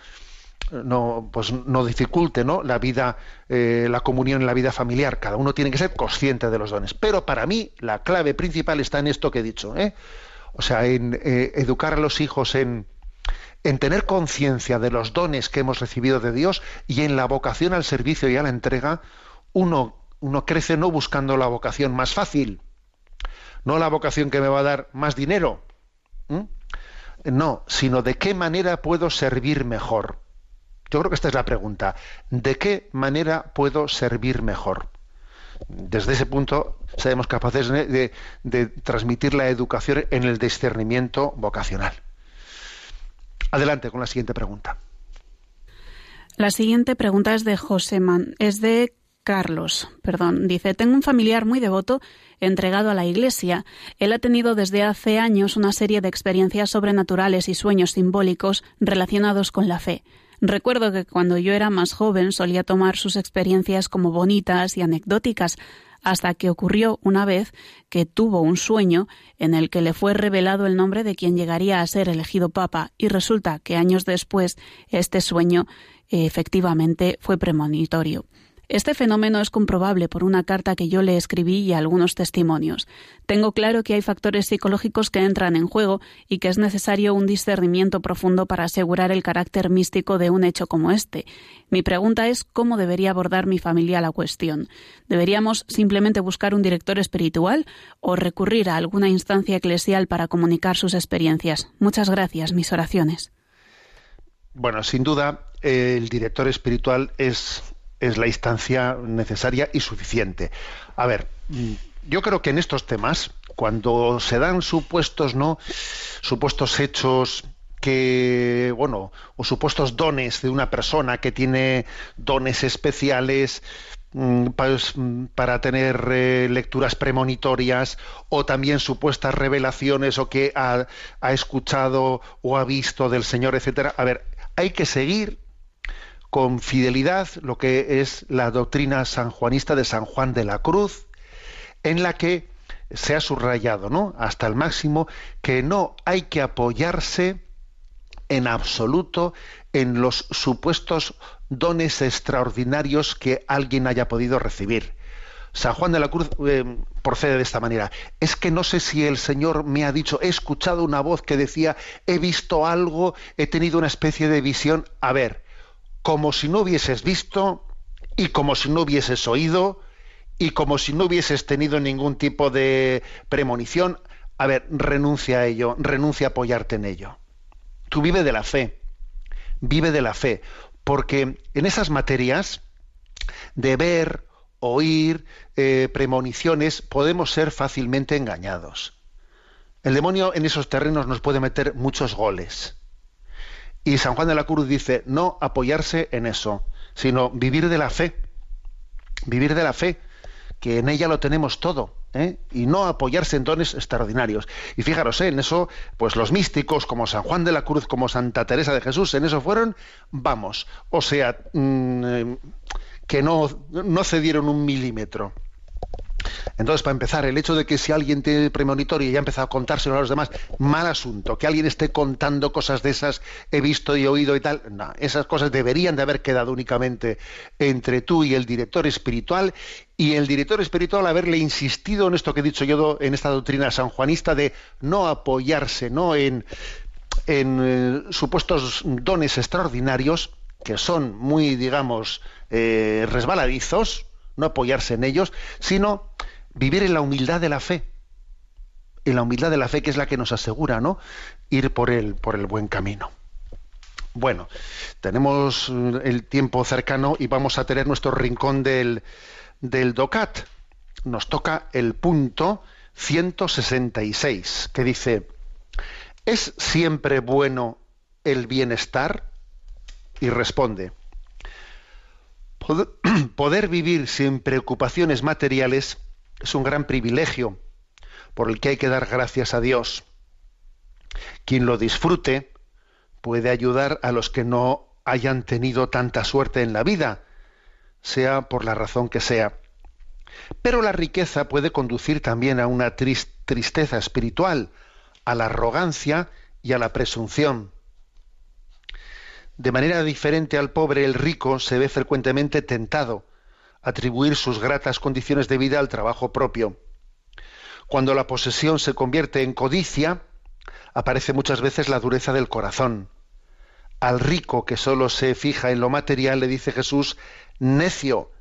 no pues no dificulte ¿no? la vida eh, la comunión en la vida familiar cada uno tiene que ser consciente de los dones pero para mí la clave principal está en esto que he dicho ¿eh? o sea en eh, educar a los hijos en en tener conciencia de los dones que hemos recibido de Dios y en la vocación al servicio y a la entrega, uno, uno crece no buscando la vocación más fácil, no la vocación que me va a dar más dinero, no, sino de qué manera puedo servir mejor. Yo creo que esta es la pregunta. ¿De qué manera puedo servir mejor? Desde ese punto seremos capaces de transmitir la educación en el discernimiento vocacional. Adelante con la siguiente pregunta. La siguiente pregunta es de José Man, es de Carlos, perdón, dice, tengo un familiar muy devoto entregado a la Iglesia. Él ha tenido desde hace años una serie de experiencias sobrenaturales y sueños simbólicos relacionados con la fe. Recuerdo que cuando yo era más joven solía tomar sus experiencias como bonitas y anecdóticas, hasta que ocurrió una vez que tuvo un sueño en el que le fue revelado el nombre de quien llegaría a ser elegido papa y resulta que años después este sueño eh, efectivamente fue premonitorio. Este fenómeno es comprobable por una carta que yo le escribí y algunos testimonios. Tengo claro que hay factores psicológicos que entran en juego y que es necesario un discernimiento profundo para asegurar el carácter místico de un hecho como este. Mi pregunta es cómo debería abordar mi familia la cuestión. ¿Deberíamos simplemente buscar un director espiritual o recurrir a alguna instancia eclesial para comunicar sus experiencias? Muchas gracias, mis oraciones. Bueno, sin duda, el director espiritual es es la instancia necesaria y suficiente. A ver, yo creo que en estos temas, cuando se dan supuestos, ¿no? Supuestos hechos que, bueno, o supuestos dones de una persona que tiene dones especiales, pues, para tener eh, lecturas premonitorias o también supuestas revelaciones o que ha, ha escuchado o ha visto del Señor, etcétera. A ver, hay que seguir con fidelidad lo que es la doctrina sanjuanista de San Juan de la Cruz, en la que se ha subrayado, ¿no? Hasta el máximo que no hay que apoyarse en absoluto en los supuestos dones extraordinarios que alguien haya podido recibir. San Juan de la Cruz eh, procede de esta manera. Es que no sé si el Señor me ha dicho, he escuchado una voz que decía, he visto algo, he tenido una especie de visión. A ver, como si no hubieses visto y como si no hubieses oído y como si no hubieses tenido ningún tipo de premonición. A ver, renuncia a ello, renuncia a apoyarte en ello. Tú vive de la fe, vive de la fe, porque en esas materias de ver, oír, eh, premoniciones, podemos ser fácilmente engañados. El demonio en esos terrenos nos puede meter muchos goles. Y San Juan de la Cruz dice, no apoyarse en eso, sino vivir de la fe, vivir de la fe, que en ella lo tenemos todo, ¿eh? y no apoyarse en dones extraordinarios. Y fijaros, ¿eh? en eso, pues los místicos como San Juan de la Cruz, como Santa Teresa de Jesús, en eso fueron, vamos, o sea, mm, eh, que no, no cedieron un milímetro. Entonces, para empezar, el hecho de que si alguien tiene premonitorio y ya ha empezado a contárselo a los demás, mal asunto. Que alguien esté contando cosas de esas, he visto y oído y tal, no, esas cosas deberían de haber quedado únicamente entre tú y el director espiritual y el director espiritual haberle insistido en esto que he dicho yo, en esta doctrina sanjuanista de no apoyarse no en, eh, supuestos dones extraordinarios que son muy, digamos, eh, resbaladizos, no apoyarse en ellos, sino vivir en la humildad de la fe, en la humildad de la fe que es la que nos asegura, ¿no? Ir por el, por el buen camino. Bueno, tenemos eh, el tiempo cercano y vamos a tener nuestro rincón del, del DOCAT. Nos toca el punto 166, que dice, ¿es siempre bueno el bienestar? Y responde, Poder vivir sin preocupaciones materiales es un gran privilegio por el que hay que dar gracias a Dios. Quien lo disfrute puede ayudar a los que no hayan tenido tanta suerte en la vida, sea por la razón que sea. Pero la riqueza puede conducir también a una tristeza espiritual, a la arrogancia y a la presunción. De manera diferente al pobre, el rico se ve frecuentemente tentado a atribuir sus gratas condiciones de vida al trabajo propio. Cuando la posesión se convierte en codicia, aparece muchas veces la dureza del corazón. Al rico que solo se fija en lo material le dice Jesús, necio,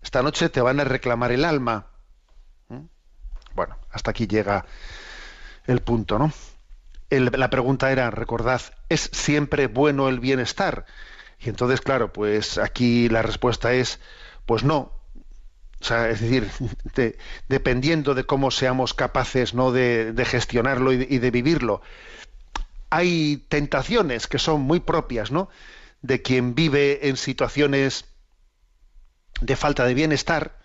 esta noche te van a reclamar el alma. ¿Mm? Bueno, hasta aquí llega el punto, ¿no? La pregunta era, recordad, ¿es siempre bueno el bienestar? Y entonces, claro, pues aquí la respuesta es, pues no. O sea, es decir, dependiendo de cómo seamos capaces ¿no? de, gestionarlo y de, vivirlo. Hay tentaciones que son muy propias, ¿no? De quien vive en situaciones de falta de bienestar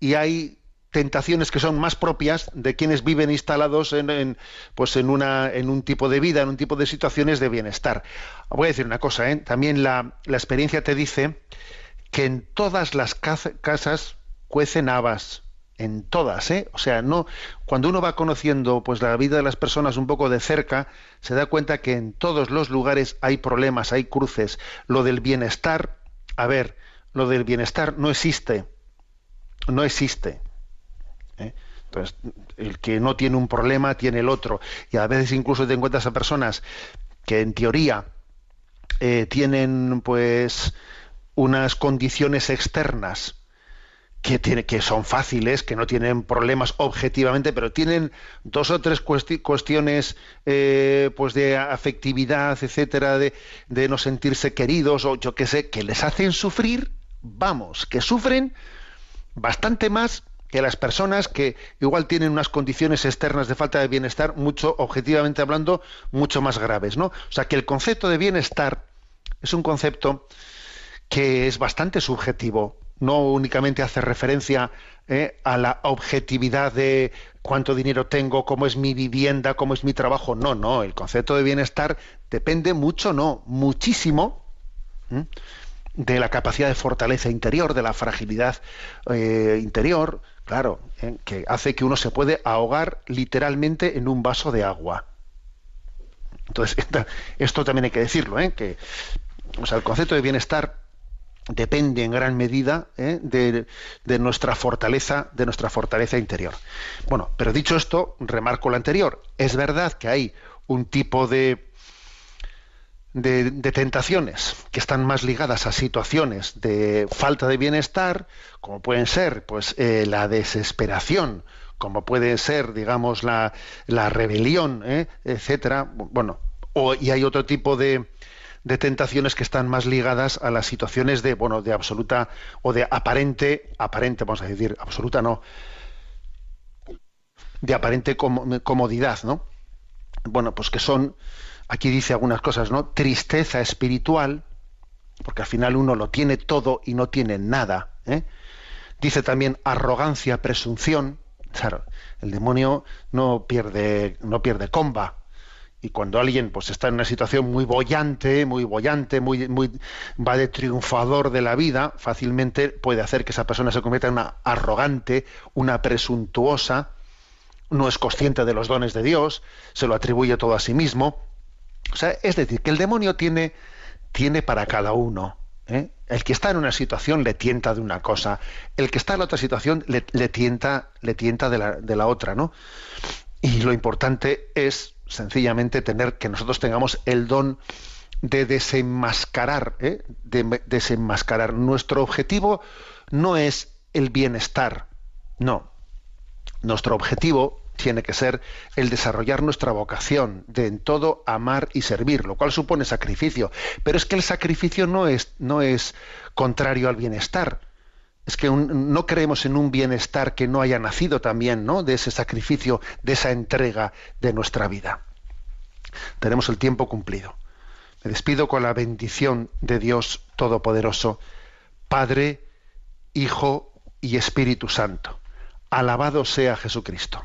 y hay tentaciones que son más propias de quienes viven instalados en, pues en, una, en un tipo de vida, en un tipo de situaciones de bienestar. Voy a decir una cosa, ¿eh? también la, la, experiencia te dice que en todas las casas cuecen habas, en todas, ¿eh? O sea, no cuando uno va conociendo pues la vida de las personas un poco de cerca, se da cuenta que en todos los lugares hay problemas, hay cruces. Lo del bienestar, a ver, lo del bienestar no existe. No existe. Entonces, el que no tiene un problema tiene el otro. Y a veces incluso te encuentras a personas que en teoría eh, tienen pues unas condiciones externas que, que son fáciles, que no tienen problemas objetivamente, pero tienen dos o tres cuestiones eh, pues de afectividad, etcétera, de, de no sentirse queridos o yo qué sé, que les hacen sufrir, vamos, que sufren bastante más que las personas que igual tienen unas condiciones externas de falta de bienestar mucho, objetivamente hablando, mucho más graves, ¿no? O sea que el concepto de bienestar es un concepto que es bastante subjetivo, no únicamente hace referencia eh, a la objetividad de cuánto dinero tengo, cómo es mi vivienda, cómo es mi trabajo. No, no, el concepto de bienestar depende mucho, no, muchísimo de la capacidad de fortaleza interior, de la fragilidad eh, interior, claro, que hace que uno se puede ahogar literalmente en un vaso de agua. Entonces, esto también hay que decirlo, ¿eh? que o sea, el concepto de bienestar depende en gran medida ¿eh? de, nuestra fortaleza, de nuestra fortaleza interior. Bueno, pero dicho esto, remarco lo anterior. Es verdad que hay un tipo de de, tentaciones que están más ligadas a situaciones de falta de bienestar, como pueden ser pues eh, la desesperación, como puede ser, digamos, la, la rebelión, ¿eh? etcétera. Bueno, o, y hay otro tipo de, de tentaciones que están más ligadas a las situaciones de, bueno, de absoluta o de aparente, aparente, vamos a decir, absoluta no, de aparente comodidad, ¿no? Bueno, pues que son aquí dice algunas cosas, ¿no? Tristeza espiritual, porque al final uno lo tiene todo y no tiene nada. ¿eh? Dice también arrogancia, presunción. Claro, el demonio no pierde, no pierde comba. Y cuando alguien pues está en una situación muy bollante, muy bollante, muy, muy va de triunfador de la vida, fácilmente puede hacer que esa persona se convierta en una arrogante, una presuntuosa, no es consciente de los dones de Dios, se lo atribuye todo a sí mismo. O sea, es decir, que el demonio tiene, tiene para cada uno. ¿eh? El que está en una situación le tienta de una cosa, el que está en otra situación le, tienta, le tienta de la, de la otra, ¿no? Y lo importante es sencillamente tener que nosotros tengamos el don de desenmascarar, ¿eh? de desenmascarar. Nuestro objetivo no es el bienestar, no. Nuestro objetivo tiene que ser el desarrollar nuestra vocación de en todo amar y servir, lo cual supone sacrificio. Pero es que el sacrificio no es, no es contrario al bienestar. Es que no creemos en un bienestar que no haya nacido también ¿no? de ese sacrificio, de esa entrega de nuestra vida. Tenemos el tiempo cumplido. Me despido con la bendición de Dios Todopoderoso, Padre, Hijo y Espíritu Santo. Alabado sea Jesucristo.